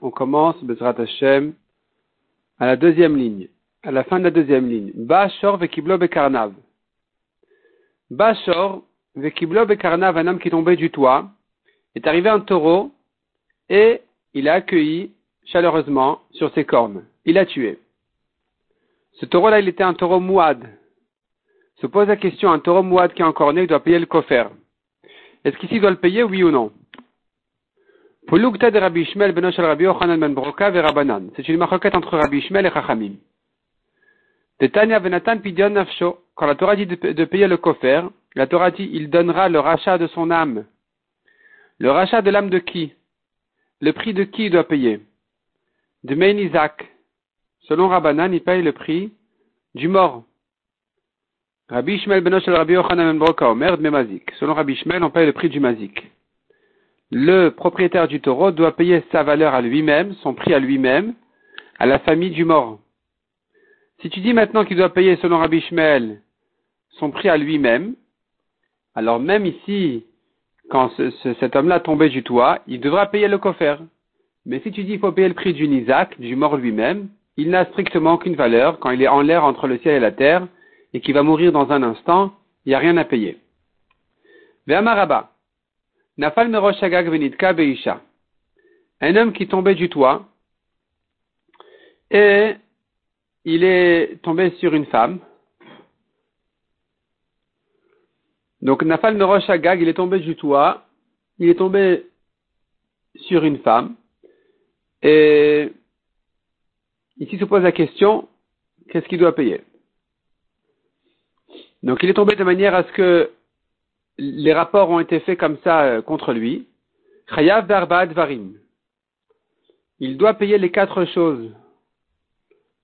on commence Bezrat Hashem à la deuxième ligne, à la fin de la deuxième ligne. Bashor vekiblo bekarnav. Bashor vekiblo bekarnav, un homme qui tombait du toit, est arrivé un taureau et il a accueilli chaleureusement sur ses cornes. Il l'a tué. Ce taureau-là, il était un taureau mouad. Se pose la question, un taureau mouad qui est encore né, il doit payer le coffre. Est-ce qu'ici il doit le payer, oui ou non? Ben ben. C'est une maroquette entre Rabbi Ishmael et Chachamim. Nafsho. Quand la Torah dit de, payer le coffre, la Torah dit il donnera le rachat de son âme. Le rachat de l'âme de qui? Le prix de qui il doit payer? De Mein Isaac. Selon Rabbanan, il paye le prix du mort. Rabbi Ishmael ben Rabbi Yochanan ben Broka Omer de Mazik. Selon Rabbi Ishmael, on paye le prix du mazik le propriétaire du taureau doit payer sa valeur à lui-même, son prix à lui-même, à la famille du mort. Si tu dis maintenant qu'il doit payer selon Rabbi son prix à lui-même, alors même ici, quand cet homme-là tombait du toit, il devra payer le coffre. Mais si tu dis qu'il faut payer le prix du Isaac, du mort lui-même, il n'a strictement aucune valeur quand il est en l'air entre le ciel et la terre et qu'il va mourir dans un instant, il n'y a rien à payer. Nafal Meroshagag Venitka Beisha. Un homme qui tombait du toit et il est tombé sur une femme. Donc Nafal Meroshagag, il est tombé du toit, il est tombé sur une femme. Et ici se pose la question, qu'est-ce qu'il doit payer? Donc il est tombé de manière à ce que les rapports ont été faits comme ça euh, contre lui. Chayav Varim. Il doit payer les quatre choses.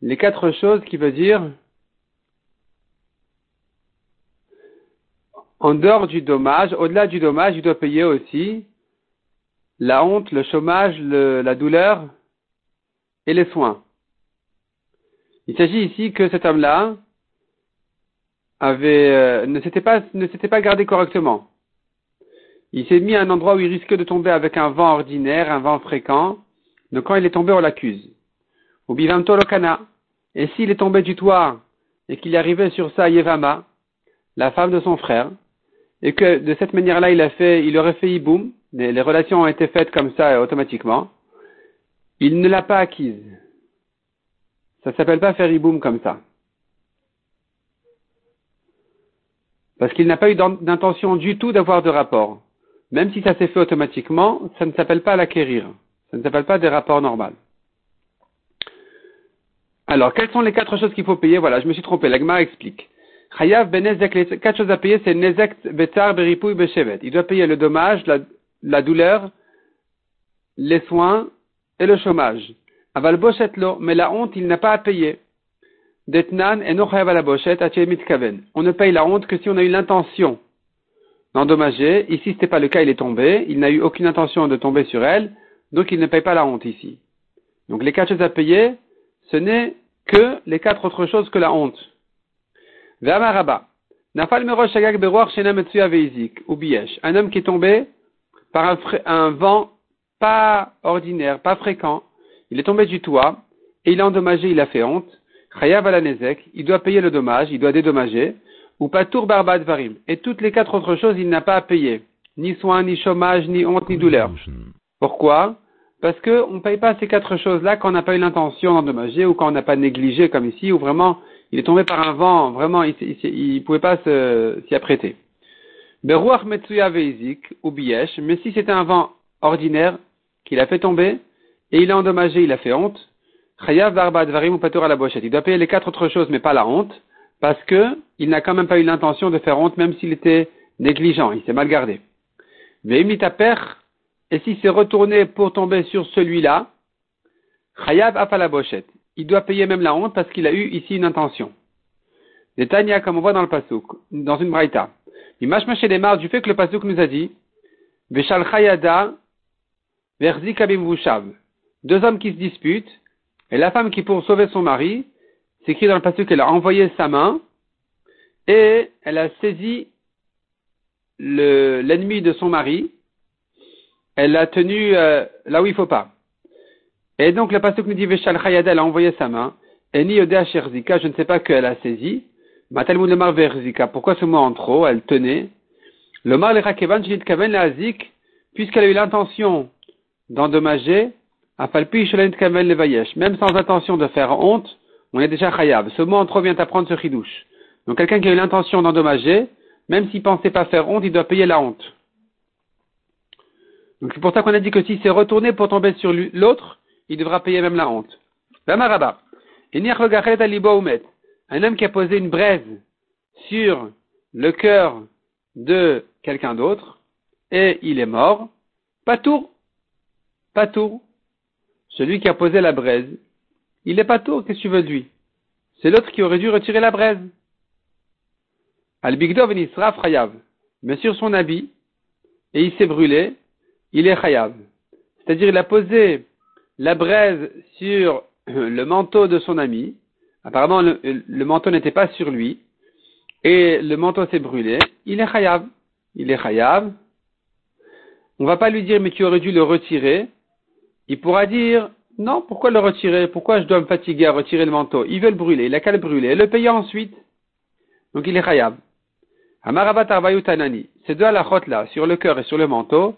Les quatre choses qui veut dire en dehors du dommage, au-delà du dommage, il doit payer aussi la honte, le chômage, la douleur et les soins. Il s'agit ici que cet homme-là, avait, euh, ne s'était pas, ne s'était pas gardé correctement. Il s'est mis à un endroit où il risquait de tomber avec un vent ordinaire, un vent fréquent. Donc quand il est tombé, on l'accuse. Ou bivanto lokana. Et s'il est tombé du toit et qu'il est arrivé sur ça Yevama, la femme de son frère, et que de cette manière-là il a fait, il aurait fait iboum, les, les relations ont été faites comme ça automatiquement, il ne l'a pas acquise. Ça s'appelle pas faire iboum comme ça. Parce qu'il n'a pas eu d'intention du tout d'avoir de rapport. Même si ça s'est fait automatiquement, ça ne s'appelle pas l'acquérir. Ça ne s'appelle pas des rapports normaux. Alors, quelles sont les quatre choses qu'il faut payer? Voilà, je me suis trompé. L'agma explique. Chayav benezek, les quatre choses à payer, c'est nezek betar beripouy beshevet. Il doit payer le dommage, la, douleur, les soins et le chômage. Aval mais la honte, il n'a pas à payer. On ne paye la honte que si on a eu l'intention d'endommager. Ici, ce n'était pas le cas, il est tombé. Il n'a eu aucune intention de tomber sur elle. Donc, il ne paye pas la honte ici. Donc, les quatre choses à payer, ce n'est que les quatre autres choses que la honte. Nafal Un homme qui est tombé par un, un vent pas ordinaire, pas fréquent. Il est tombé du toit et il a endommagé, il a fait honte. Chayav il doit payer le dommage, il doit dédommager, ou patour barbad varim. Et toutes les quatre autres choses, il n'a pas à payer. Ni soin, ni chômage, ni honte, ni douleur. Pourquoi? Parce qu'on ne paye pas ces quatre choses-là quand on n'a pas eu l'intention d'endommager ou quand on n'a pas négligé comme ici, ou vraiment il est tombé par un vent, vraiment il ne pouvait pas s'y apprêter. Beruach metsuya veizik ou biesh, mais si c'était un vent ordinaire qu'il a fait tomber et il a endommagé, il a fait honte, Il doit payer les quatre autres choses, mais pas la honte, parce que il n'a quand même pas eu l'intention de faire honte, même s'il était négligent, il s'est mal gardé. per, et s'il s'est retourné pour tomber sur celui-là, Chayav à la bochette. Il doit payer même la honte parce qu'il a eu ici une intention. Les Tanya, comme on voit dans le Pasuk, dans une braïta. Imashma chez les marres du fait que le Pasuk nous a dit, Veshal Chayada, Verzi Deux hommes qui se disputent, et la femme qui, pour sauver son mari, c'est écrit dans le passage qu'elle a envoyé sa main et elle a saisi l'ennemi de son mari elle l'a tenu euh, là où il faut pas. Et donc le pasuk nous dit Veshal Chayada, elle a envoyé sa main. Eni Odea Sherzika, je ne sais pas qu'elle a saisi. Pourquoi ce mot en trop Elle tenait? Le Mar Lerakevan Shinit Kaven puisqu'elle a eu l'intention d'endommager, Même sans intention de faire honte, on est déjà Chayab. Ce mot en trop vient apprendre ce chidouche. Donc quelqu'un qui a eu l'intention d'endommager, même s'il pensait pas faire honte, il doit payer la honte. Donc c'est pour ça qu'on a dit que s'il s'est retourné pour tomber sur l'autre, il devra payer même la honte. Un homme qui a posé une braise sur le cœur de quelqu'un d'autre et il est mort, pas tout, pas tout. Celui qui a posé la braise, il n'est pas tout, qu'est-ce que tu veux de lui? C'est l'autre qui aurait dû retirer la braise. Al-Bigdov Chayav. Mais sur son habit, et il s'est brûlé, il est Chayav. C'est-à-dire, il a posé la braise sur le manteau de son ami. Apparemment, le, manteau n'était pas sur lui. Et le manteau s'est brûlé. Il est Chayav. Il est Chayav. On va pas lui dire, mais tu aurais dû le retirer. Il pourra dire, non, pourquoi le retirer? Pourquoi je dois me fatiguer à retirer le manteau? Il veut le brûler, il a qu'à le brûler, le payer ensuite. Donc il est Chayav. Amarabat Tanani. Ces deux halakhot là, sur le cœur et sur le manteau,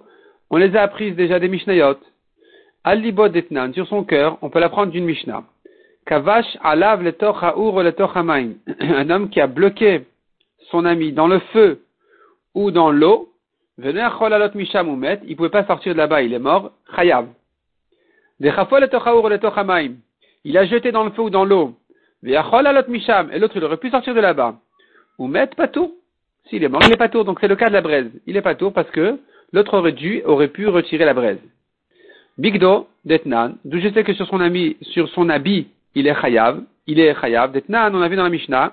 on les a apprises déjà des Mishnayot. Al-Libod Etnan, sur son cœur, on peut l'apprendre d'une Mishnah. Kavash alav le ou le Un homme qui a bloqué son ami dans le feu ou dans l'eau, venez cholalot misham il pouvait pas sortir de là-bas, il est mort, chayav. Il a jeté dans le feu ou dans l'eau. et l'autre il aurait pu sortir de là-bas. Ou met pas tout. S'il est mort, il n'est pas tour, donc c'est le cas de la braise. Il n'est pas tour parce que l'autre aurait dû, aurait pu retirer la braise. Bigdo, d'Etnan, d'où je sais que sur son ami, sur son habit, il est chayav, il est chayav. D'Etnan, on a vu dans la Mishnah,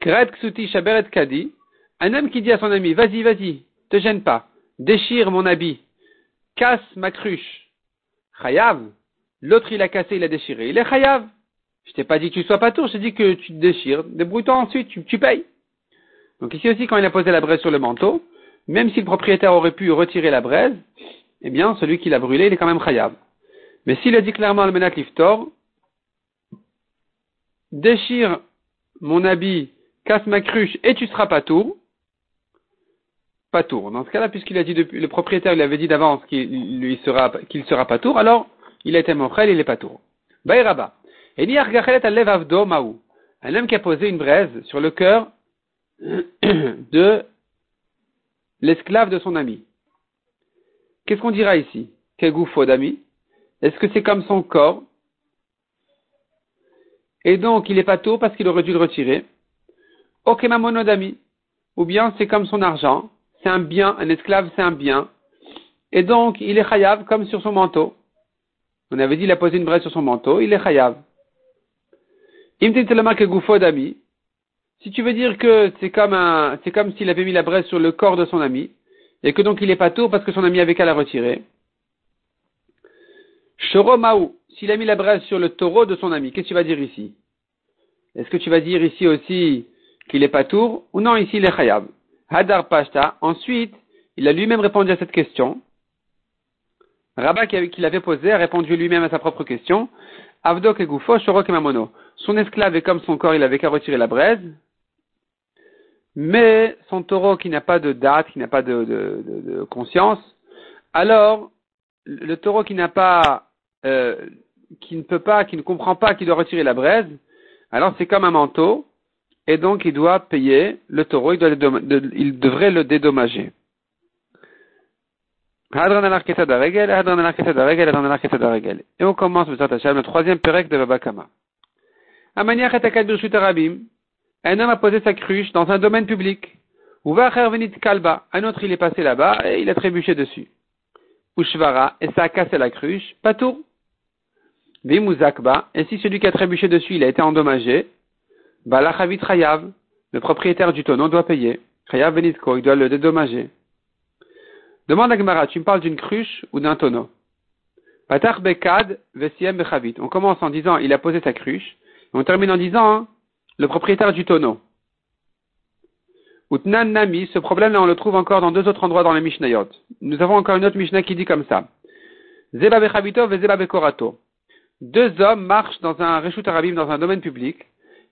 Kret Ksuti Shaberet Kadi, un homme qui dit à son ami, vas-y, vas-y, te gêne pas, déchire mon habit, casse ma cruche. Chayav, l'autre il a cassé, il a déchiré, il est chayav. Je t'ai pas dit que tu sois pas tour, je t'ai dit que tu te déchires, débrouille-toi ensuite, tu, payes. Donc ici aussi, quand il a posé la braise sur le manteau, même si le propriétaire aurait pu retirer la braise, eh bien, celui qui l'a brûlé, il est quand même khayab. Mais s'il a dit clairement al menat liftor, déchire mon habit, casse ma cruche et tu seras pas tour, pas tour. Dans ce cas-là, puisqu'il a dit depuis, le propriétaire lui avait dit d'avance qu'il lui sera, qu'il sera pas tour, alors il a été mochel, il est pas tour. Bayraba. Et Un homme qui a posé une braise sur le cœur de l'esclave de son ami. Qu'est-ce qu'on dira ici? Kegoufo d'ami? Est-ce que c'est comme son corps? Et donc il est pas tôt parce qu'il aurait dû le retirer. Okemamono d'ami Ou bien c'est comme son argent, c'est un bien, un esclave c'est un bien. Et donc il est chayav comme sur son manteau. On avait dit il a posé une braise sur son manteau, il est chayav. D'ami si tu veux dire que c'est comme un, c'est comme s'il avait mis la braise sur le corps de son ami, et que donc il est pas tour parce que son ami avait qu'à la retirer. Shoromaou, s'il a mis la braise sur le taureau de son ami, qu'est-ce que tu vas dire ici? Est-ce que tu vas dire ici aussi qu'il est pas tour, ou non, ici il est chayab? Hadar Pashta, ensuite, il a lui-même répondu à cette question. Rabat qui l'avait posé a répondu lui-même à sa propre question. Avdok et Goufo, Shorok et Son esclave est comme son corps, il avait qu'à retirer la braise mais son taureau qui n'a pas de date, qui n'a pas de, conscience, alors le taureau qui n'a pas, euh, qui ne peut pas, qui ne comprend pas qu'il doit retirer la braise, alors c'est comme un manteau, et donc il doit payer le taureau, il, devrait le dédommager. Et on commence le troisième perek de Babakama. Un homme a posé sa cruche dans un domaine public. Kalba. Un autre, il est passé là-bas et il a trébuché dessus. Ushvara, et ça a cassé la cruche. Patour. Vimuzakba. Et si celui qui a trébuché dessus, il a été endommagé. Balachavit Chayav. Le propriétaire du tonneau doit payer. Chayav Venitko, il doit le dédommager. Demande à Gemara, tu me parles d'une cruche ou d'un tonneau? Patar Bekad Vesiem Bechavit. On commence en disant, il a posé sa cruche. on termine en disant, hein, le propriétaire du tonneau. Utnan Nami, ce problème-là, on le trouve encore dans deux autres endroits dans les Mishnayot. Nous avons encore une autre Mishnah qui dit comme ça. Zeba Bechavito et Bekorato. Deux hommes marchent dans un Reshut Arabim, dans un domaine public.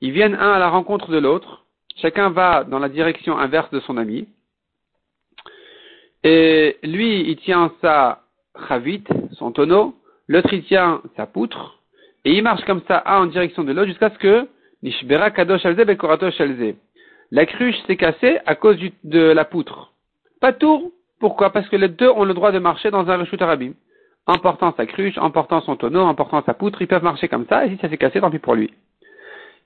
Ils viennent un à la rencontre de l'autre. Chacun va dans la direction inverse de son ami. Et lui, il tient sa chavit, son tonneau. L'autre, il tient sa poutre. Et il marche comme ça, un en direction de l'autre, jusqu'à ce que Nishbera Kadosh. La cruche s'est cassée à cause de la poutre. Pas tour. Pourquoi? Parce que les deux ont le droit de marcher dans un Reshut Arabim. En portant sa cruche, en portant son tonneau, en portant sa poutre, ils peuvent marcher comme ça, et si ça s'est cassé, tant pis pour lui.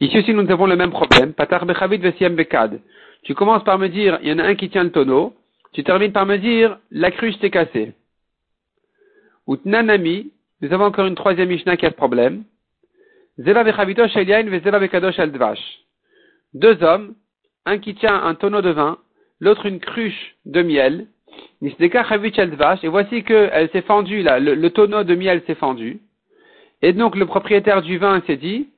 Ici aussi, nous avons le même problème. Patar bechavit vesiem bekad. Tu commences par me dire, il y en a un qui tient le tonneau. Tu termines par me dire, la cruche s'est cassée. Utnanami, nous avons encore une troisième Mishnah qui a ce problème. Zeba bechavito shelyain vezeba bekadosh al Deux hommes, un qui tient un tonneau de vin, l'autre une cruche de miel. Et voici qu'elle s'est fendue là, le, tonneau de miel s'est fendu. Et donc le propriétaire du vin s'est dit,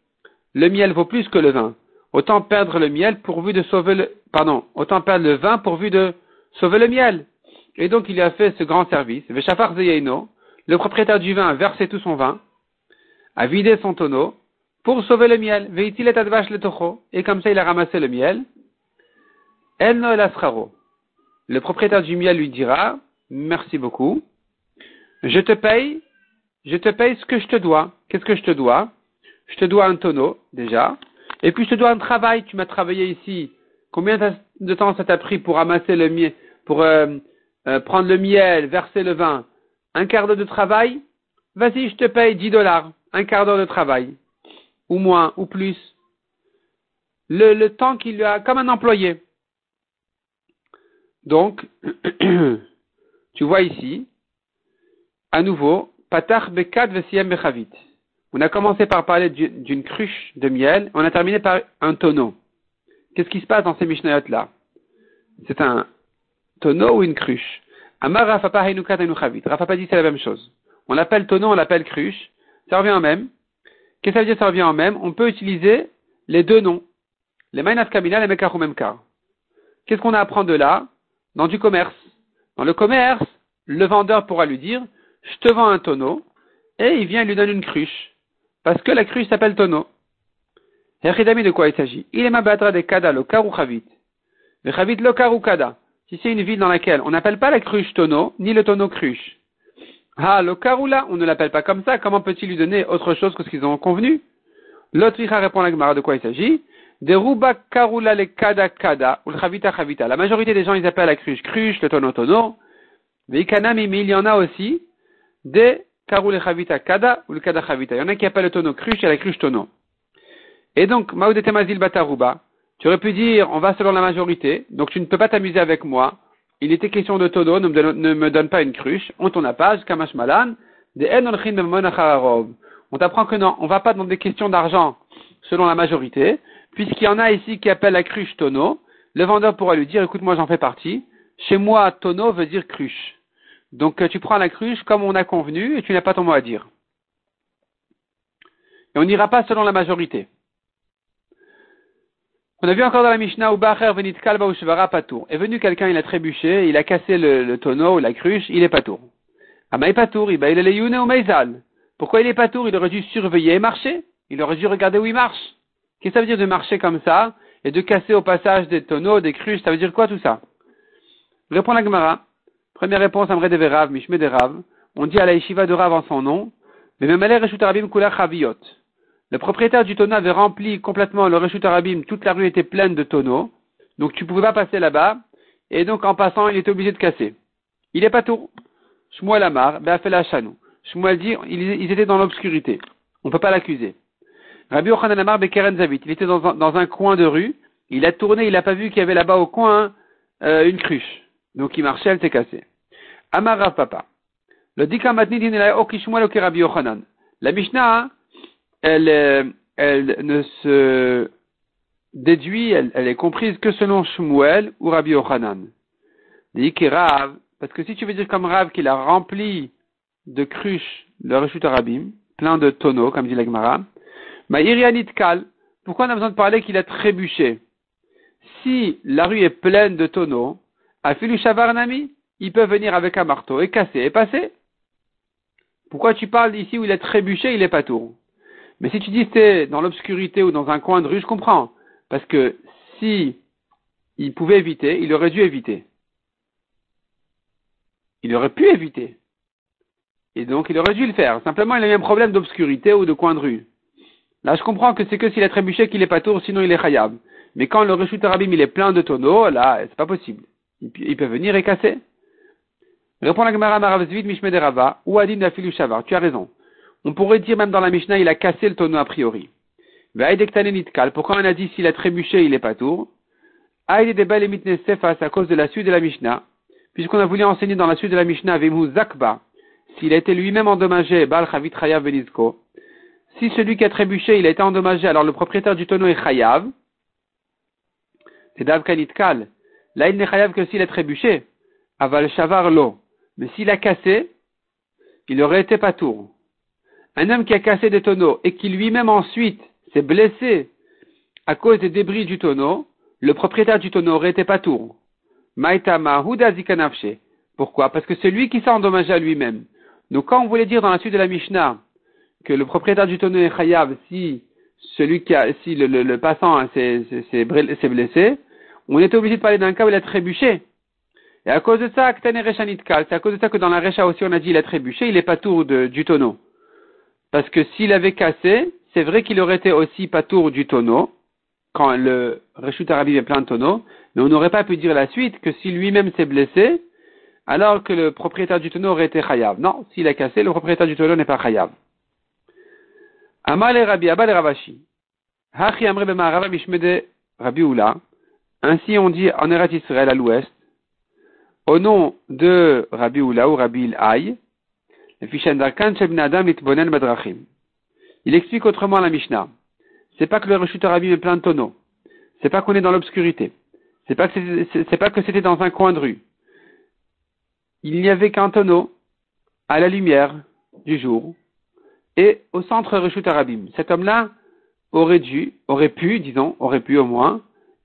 le miel vaut plus que le vin. Autant perdre le miel pourvu de sauver le, pardon, autant perdre le vin pourvu de sauver le miel. Et donc il a fait ce grand service. Le propriétaire du vin a versé tout son vin, a vidé son tonneau pour sauver le miel. Et comme ça il a ramassé le miel. Le propriétaire du miel lui dira, merci beaucoup, je te paye, je te paye ce que je te dois. Qu'est-ce que je te dois? Je te dois un tonneau, déjà. Et puis je te dois un travail. Tu m'as travaillé ici. Combien de temps ça t'a pris pour ramasser le miel, pour euh, euh, prendre le miel, verser le vin? Un quart d'heure de travail? Vas-y, je te paye 10 dollars. Un quart d'heure de travail. Ou moins, ou plus. Le, temps qu'il a, comme un employé. Donc, tu vois ici, à nouveau, Patach Bekad Vesiem Bechavit. On a commencé par parler d'une cruche de miel, on a terminé par un tonneau. Qu'est-ce qui se passe dans ces Mishnayot là C'est un tonneau ou une cruche? Amar Rafapa Rafapa dit c'est la même chose. On l'appelle tonneau, on l'appelle cruche. Ça revient en même. Qu'est-ce que ça veut dire ça revient en même? On peut utiliser les deux noms. Les Mainaf Kamina, les Mekar. Qu'est-ce qu'on a à apprendre de là? Dans du commerce. Dans le commerce, le vendeur pourra lui dire, je te vends un tonneau, et il vient lui donne une cruche. Parce que la cruche s'appelle tonneau. Hechidami de quoi il s'agit? Il est de kada, le karu chavit. Le chavit lo karu kada. Si c'est une ville dans laquelle on n'appelle pas la cruche tonneau, ni le tonneau cruche. Ah, le là, on ne l'appelle pas comme ça, comment peut-il lui donner autre chose que ce qu'ils ont convenu? L'autre répond à la Gemara de quoi il s'agit? Deruba karula le kada kada, ou le chavita chavita. La majorité des gens, ils appellent la cruche cruche, le tonneau tonneau. Mais il y en a aussi des karule chavita kada ou le kada chavita. Il y en a qui appellent le tonneau cruche et la cruche tonneau. Et donc, temazil bataruba, tu aurais pu dire, on va selon la majorité, donc tu ne peux pas t'amuser avec moi. Il était question de tonneau, ne me donne, pas une cruche. On kamash malan, de On t'apprend que non, on va pas dans des questions d'argent selon la majorité, puisqu'il y en a ici qui appellent la cruche tonneau, le vendeur pourra lui dire, écoute, moi j'en fais partie. Chez moi, tonneau veut dire cruche. Donc euh, tu prends la cruche comme on a convenu et tu n'as pas ton mot à dire. Et on n'ira pas selon la majorité. On a vu encore dans la Mishnah où venit kalba ou patour. Est venu quelqu'un, il a trébuché, il a cassé le, tonneau ou la cruche, il est patour. Amaï patour, il est le ou meizal. Pourquoi il est patour Il aurait dû surveiller et marcher. Il aurait dû regarder où il marche. Qu'est-ce que ça veut dire de marcher comme ça et de casser au passage des tonneaux, des cruches? Ça veut dire quoi tout ça? Répond la Gemara. Première réponse, Amre de Verav, Mishme de Rav. On dit à la yeshiva de Rav en son nom. Mais Reshut Kula Chaviot. Le propriétaire du tonneau avait rempli complètement le Reshut Arabim, toute la rue était pleine de tonneaux. Donc tu pouvais pas passer là-bas. Et donc en passant, il était obligé de casser. Il est pas tout. Shmuel Amar, Beafela Chanou. Shmuel dit, ils étaient dans l'obscurité. On ne peut pas l'accuser. Rabbi Yochanan Amar Bekeren Zavit. Il était dans un, dans un, coin de rue. Il a tourné, il n'a pas vu qu'il y avait là-bas au coin euh, une cruche. Donc il marchait, elle s'est cassée. Amar Rav Papa. Le. La Mishnah, elle, euh, elle ne se déduit, elle, est comprise que selon Shmuel ou Rabbi Yochanan. Rav, parce que si tu veux dire comme Rav qu'il a rempli de cruches le Reshut Arabim, plein de tonneaux, comme dit l'Agmara, pourquoi on a besoin de parler qu'il a trébuché? Si la rue est pleine de tonneaux, Afilu Shavarnami, il peut venir avec un marteau et casser et passer. Pourquoi tu parles ici où il est trébuché, il est pas tour Mais si tu dis c'est dans l'obscurité ou dans un coin de rue, je comprends. Parce que si il pouvait éviter, il aurait dû éviter. Il aurait pu éviter. Et donc il aurait dû le faire. Simplement, il a eu un problème d'obscurité ou de coin de rue. Là, je comprends que c'est que s'il a trébuché qu'il est pas tour, sinon il est khayab. Mais quand le Reshut Arabim il est plein de tonneaux, là, c'est pas possible. Il peut venir et casser. Répond la Gemara Maravzvit Mishmede Rava, ou Adin Dafilu Shavar. Tu as raison. On pourrait dire même dans la Mishnah, il a cassé le tonneau a priori. Pourquoi on a dit s'il a trébuché, il est pas tour? à cause de la suite de la Mishnah. Puisqu'on a voulu enseigner dans la suite de la Mishnah, Vemu Zakba, s'il a été lui-même endommagé, Bal Chavit Chayav Si celui qui a trébuché, il a été endommagé, alors le propriétaire du tonneau est Chayav. C'est Davkanitkal. Là, il n'est Chayav que s'il a trébuché. Aval Shavar Lo. Mais s'il a cassé, il aurait été pas tour. Un homme qui a cassé des tonneaux et qui lui-même ensuite s'est blessé à cause des débris du tonneau, le propriétaire du tonneau aurait été pas tour. Maitama. Pourquoi? Parce que c'est lui qui s'est endommagé à lui-même. Donc quand on voulait dire dans la suite de la Mishnah que le propriétaire du tonneau est chayav si celui qui a, si le, passant s'est blessé, on était obligé de parler d'un cas où il a trébuché. Et à cause de ça, c'est à cause de ça que dans la Recha aussi on a dit il a trébuché, il est pas tour du tonneau. Parce que s'il avait cassé, c'est vrai qu'il aurait été aussi pas tour du tonneau, quand le Reshut Arabi est plein de tonneaux, mais on n'aurait pas pu dire la suite que si lui-même s'est blessé, alors que le propriétaire du tonneau aurait été chayav. Non, s'il a cassé, le propriétaire du tonneau n'est pas chayav. Amal Rabbi, Abal Ravashi. Hachi Amre Mishmede Rabbi Ula. Ainsi on dit en Eretz Israël à l'ouest, au nom de Rabbi Oula ou Rabbi Ilhaï, il explique autrement la Mishnah. C'est pas que le Reshut Rabbi est plein de tonneaux. C'est pas qu'on est dans l'obscurité. C'est pas que c'est pas que c'était dans un coin de rue. Il n'y avait qu'un tonneau à la lumière du jour et au centre Reshut Arabim. Cet homme-là aurait dû, aurait pu, disons, aurait pu au moins,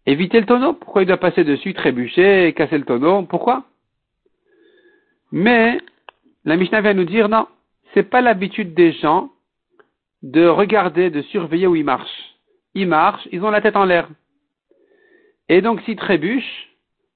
éviter le tonneau. Pourquoi il doit passer dessus, trébucher casser le tonneau? Pourquoi? Mais la Mishnah vient nous dire non, c'est pas l'habitude des gens de regarder, de surveiller où ils marchent. Ils marchent, ils ont la tête en l'air. Et donc s'ils trébuchent,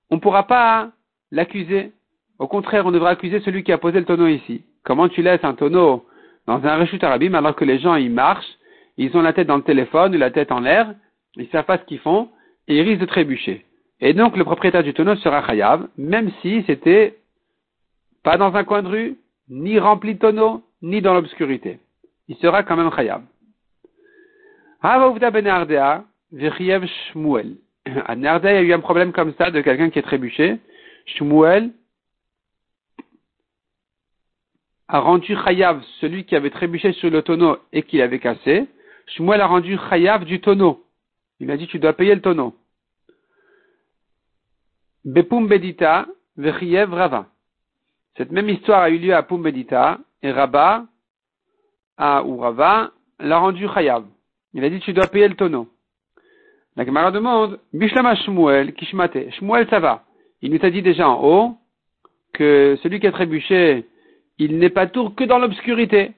on ne pourra pas l'accuser. Au contraire, on devra accuser celui qui a posé le tonneau ici. Comment tu laisses un tonneau dans un rechut arabim alors que les gens ils marchent, ils ont la tête dans le téléphone ou la tête en l'air, ils savent pas ce qu'ils font, et ils risquent de trébucher. Et donc le propriétaire du tonneau sera chayav, même si c'était pas dans un coin de rue, ni rempli de tonneaux, ni dans l'obscurité. Il sera quand même chayav. ben Shmuel. À Nardea, il y a eu un problème comme ça de quelqu'un qui est trébuché. Shmuel a rendu chayav celui qui avait trébuché sur le tonneau et qui l'avait cassé. Shmuel a rendu chayav du tonneau. Il a dit tu dois payer le tonneau. Bepum Bedita, Vechiev Rava. Cette même histoire a eu lieu à Pumbedita et Rabba, à, ou Rava, l'a rendu chayav. Il a dit tu dois payer le tonneau. La Gemara demande, Bishlama Shmuel, Kishmate. Shmuel, ça va. Il nous a dit déjà en haut que celui qui a trébuché, il n'est pas tour que dans l'obscurité.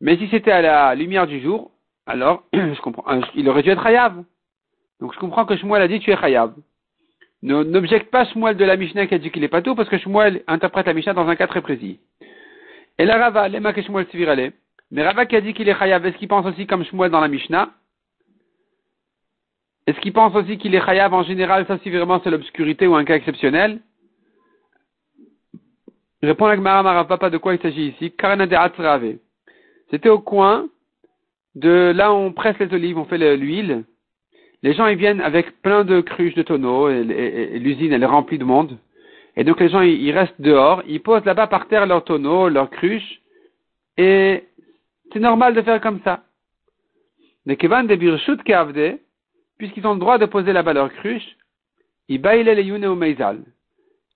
Mais si c'était à la lumière du jour, alors, je comprends, il aurait dû être chayav. Donc je comprends que Shmuel a dit tu es chayav. N'objecte pas Shmuel de la Mishnah qui a dit qu'il est pas tout, parce que Shmuel interprète la Mishnah dans un cas très précis. Et la Rava, lema que Shmuel s'virale. Mais Rava qui a dit qu'il est chayav, est-ce qu'il pense aussi comme Shmuel dans la Mishnah? Est-ce qu'il pense aussi qu'il est chayav en général, ça si vraiment c'est l'obscurité ou un cas exceptionnel Répond la Gemara Papa de quoi il s'agit ici? C'était au coin de là où on presse les olives, on fait l'huile. Les gens ils viennent avec plein de cruches de tonneaux et, l'usine elle est remplie de monde. Et donc les gens ils, restent dehors, ils posent là-bas par terre leurs tonneaux, leurs cruches et c'est normal de faire comme ça. Mais Kevan de Birshut puisqu'ils ont le droit de poser là-bas leurs cruches, ils baillent les Yune au Meizal.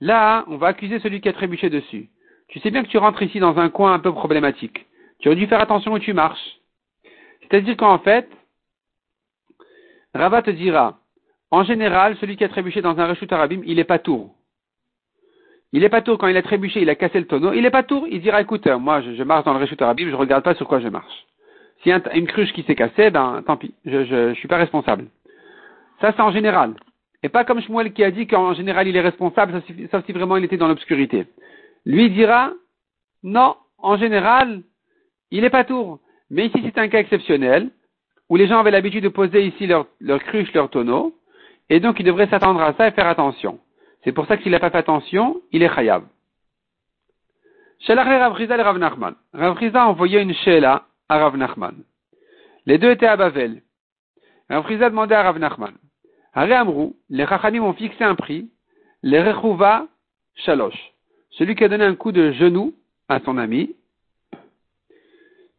Là, on va accuser celui qui a trébuché dessus. Tu sais bien que tu rentres ici dans un coin un peu problématique. Tu aurais dû faire attention où tu marches. C'est-à-dire qu'en fait, Rava te dira, en général, celui qui a trébuché dans un rechut arabim, il est pas tour. Il est pas tour quand il a trébuché, il a cassé le tonneau. Il est pas tour. Il dira, écoute, moi, je, marche dans le rechut arabim, je regarde pas sur quoi je marche. S'il y a une cruche qui s'est cassée, ben, tant pis. Je, je, suis pas responsable. Ça, c'est en général. Et pas comme Shmuel qui a dit qu'en général, il est responsable, sauf si vraiment il était dans l'obscurité. Lui dira, non, en général, il est pas tour. Mais ici, c'est un cas exceptionnel, où les gens avaient l'habitude de poser ici leur, leur cruche, leur tonneau, et donc il devrait s'attendre à ça et faire attention. C'est pour ça que s'il n'a pas fait attention, il est chayav. Shelach Rav et Rav Nachman. Rav a envoyé une shela à Rav Nachman. Les deux étaient à Bavel. Rav Riza demandait à Rav Nachman. Haré Amrou, les Chachamim ont fixé un prix, les Rechouva Shalosh. Celui qui a donné un coup de genou à son ami,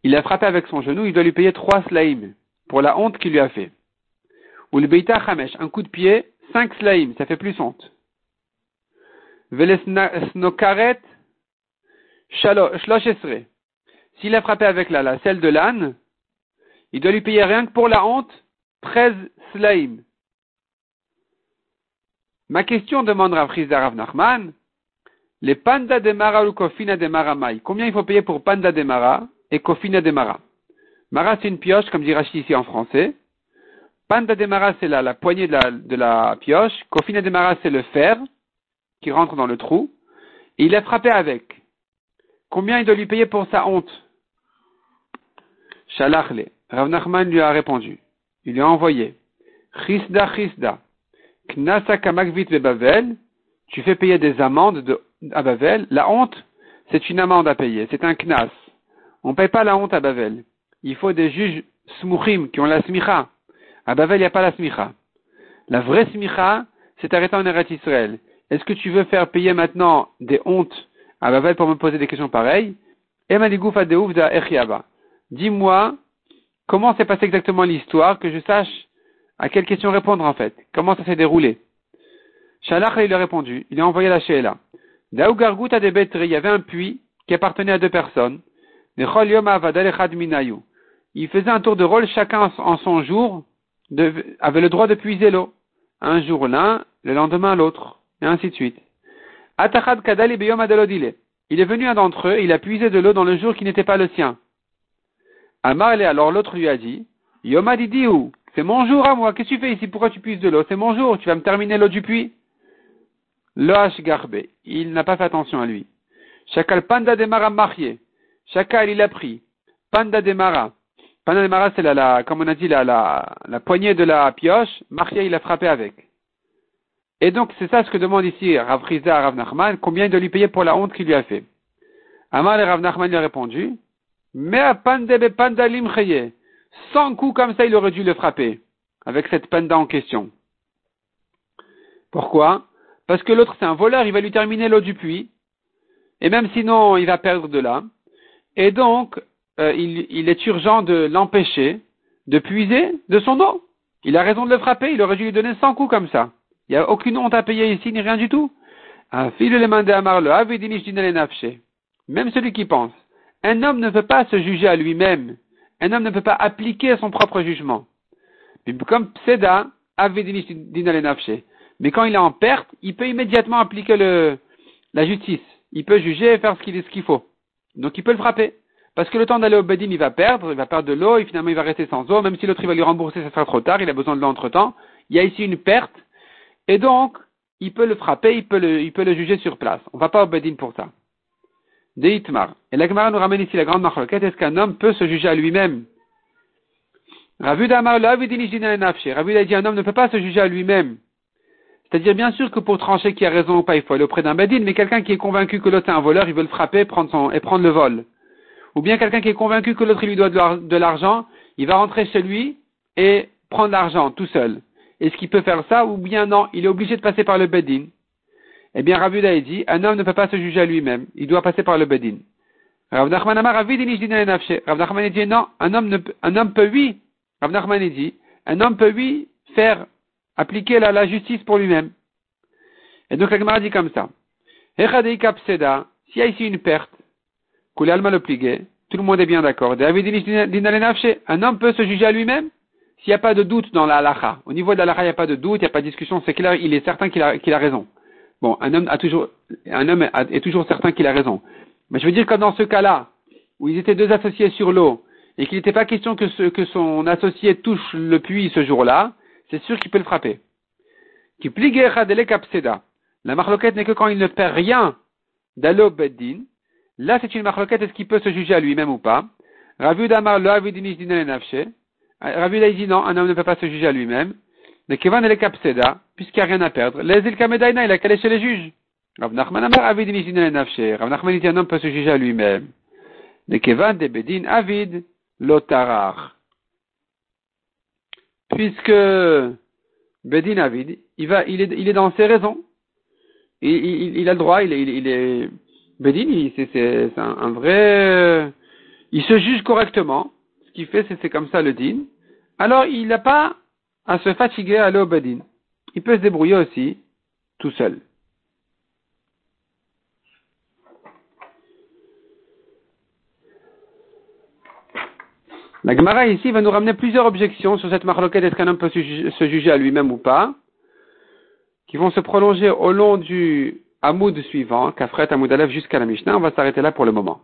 il a frappé avec son genou, il doit lui payer trois slaim pour la honte qu'il lui a fait. Ou le Beita Chamesh, un coup de pied, cinq slaim, ça fait plus honte. Velesnokaret Shlosh S'il a frappé avec la, la selle de l'âne, il doit lui payer rien que pour la honte, 13 slaim. Ma question demande Rav Rav Nachman, les panda de Mara ou kofina de Mara. Combien il faut payer pour panda de Mara et kofina de Mara? Mara c'est une pioche, comme dit Rachid ici en français. Panda de Mara c'est la, poignée de la, pioche. Kofina de Mara c'est le fer qui rentre dans le trou. Et il a frappé avec. Combien il doit lui payer pour sa honte? Shalachle. Rav Nachman lui a répondu. Il lui a envoyé. Chisda Chisda. Knasa kamakvit bebavel. Tu fais payer des amendes de, à Bavel. La honte, c'est une amende à payer. C'est un knas. On ne paye pas la honte à Bavel. Il faut des juges smouchim qui ont la smicha. À Bavel, il n'y a pas la smicha. La vraie smicha, c'est arrêter en Eretz Israël. Est-ce que tu veux faire payer maintenant des hontes à Bavel pour me poser des questions pareilles? Dis-moi comment s'est passée exactement l'histoire, que je sache à quelle question répondre en fait? Comment ça s'est déroulé? Shalach il a répondu, il a envoyé la Sheila. il y avait un puits qui appartenait à deux personnes. Il faisait un tour de rôle, chacun en son jour avait le droit de puiser l'eau. Un jour l'un, le lendemain l'autre et ainsi de suite. Il est venu un d'entre eux, il a puisé de l'eau dans le jour qui n'était pas le sien. Amar alors l'autre lui a dit, Yoma où c'est mon jour à moi, qu'est-ce que tu fais ici, pourquoi tu puises de l'eau, c'est mon jour, tu vas me terminer l'eau du puits. Loach garbe, il n'a pas fait attention à lui. Chakal panda demara marié, chakal il a pris, panda demara, panda demara c'est la, la, comme on a dit, la, la, la poignée de la pioche, marié il a frappé avec. Et donc, c'est ça ce que demande ici Rav Riza à Rav Nachman, combien il doit lui payer pour la honte qu'il lui a fait? Amar et Rav Nachman lui a répondu, mais à pandebe pandalim chaye. Sans coup comme ça, il aurait dû le frapper, avec cette panda en question. Pourquoi? Parce que l'autre c'est un voleur, il va lui terminer l'eau du puits, et même sinon, il va perdre de là. Et donc, euh, il, est urgent de l'empêcher de puiser de son eau. Il a raison de le frapper, il aurait dû lui donner 100 coups comme ça. Il n'y a aucune honte à payer ici, ni rien du tout. Même celui qui pense. Un homme ne peut pas se juger à lui-même. Un homme ne peut pas appliquer son propre jugement. Comme Pseda, mais quand il est en perte, il peut immédiatement appliquer la justice. Il peut juger et faire ce qu'il, ce qu'il faut. Donc il peut le frapper. Parce que le temps d'aller au Bedim, il va perdre, il va perdre de l'eau, et finalement il va rester sans eau, même si l'autre il va lui rembourser, ça sera trop tard, il a besoin de l'eau entre temps. Il y a ici une perte, et donc, il peut le frapper, il peut le, il peut le juger sur place. On ne va pas au Bedin pour ça. Deitmar. Et la nous ramène ici la grande marloquette. Est-ce qu'un homme peut se juger à lui-même? Ravu Damar Ravu a dit un homme ne peut pas se juger à lui-même. C'est-à-dire, bien sûr que pour trancher qui a raison ou pas, il faut aller auprès d'un Bedin, mais quelqu'un qui est convaincu que l'autre est un voleur, il veut le frapper prendre son, et prendre le vol. Ou bien quelqu'un qui est convaincu que l'autre lui doit de l'argent, il va rentrer chez lui et prendre l'argent tout seul. Est-ce qu'il peut faire ça ou bien non, il est obligé de passer par le Bedin Eh bien, Rav a dit, un homme ne peut pas se juger à lui-même, il doit passer par le Bedin. Rav Nachman dit non, un homme, ne, un homme peut oui, Rav Nachman dit, un homme peut oui faire appliquer la, la justice pour lui-même. Et donc la Gemara dit comme ça. S'il y a ici une perte, Koulé Alma le pligué, tout le monde est bien d'accord. Un homme peut se juger à lui-même s'il n'y a pas de doute dans la halacha, au niveau de la halacha, il n'y a pas de doute, il n'y a pas de discussion, c'est clair, il est certain qu'il a, raison. Bon, un homme est toujours certain qu'il a raison. Mais je veux dire que dans ce cas-là, où ils étaient deux associés sur l'eau, et qu'il n'était pas question que son associé touche le puits ce jour-là, c'est sûr qu'il peut le frapper. Qui La marloquette n'est que quand il ne perd rien d'alo beddin. Là, c'est une marloquette, est-ce qu'il peut se juger à lui-même ou pas? Ravi Damar lo avidinish Ravi dit non, un homme ne peut pas se juger à lui-même. Mais Kevan et kapseda, puisqu'il n'y a rien à perdre. Les il a calé chez les juges. Rav Nachman Amar avidinish. Rav Nachman dit un homme peut se juger à lui-même. Mais Kevan de bedin avid lotarar. Puisque Bedin Avid, il va, il est, il est dans ses raisons. Il, il, il a le droit, il est, il est, Bedin, c'est un, un, vrai, il se juge correctement. Ce qu'il fait, c'est comme ça le din. Alors, il n'a pas à se fatiguer à aller au Bedin. Il peut se débrouiller aussi, tout seul. La Gemara ici va nous ramener plusieurs objections sur cette marloquette, est-ce qu'un homme peut se juger à lui-même ou pas, qui vont se prolonger au long du Hamoud suivant, Kafret Hamoud Aleph jusqu'à la Mishnah. On va s'arrêter là pour le moment.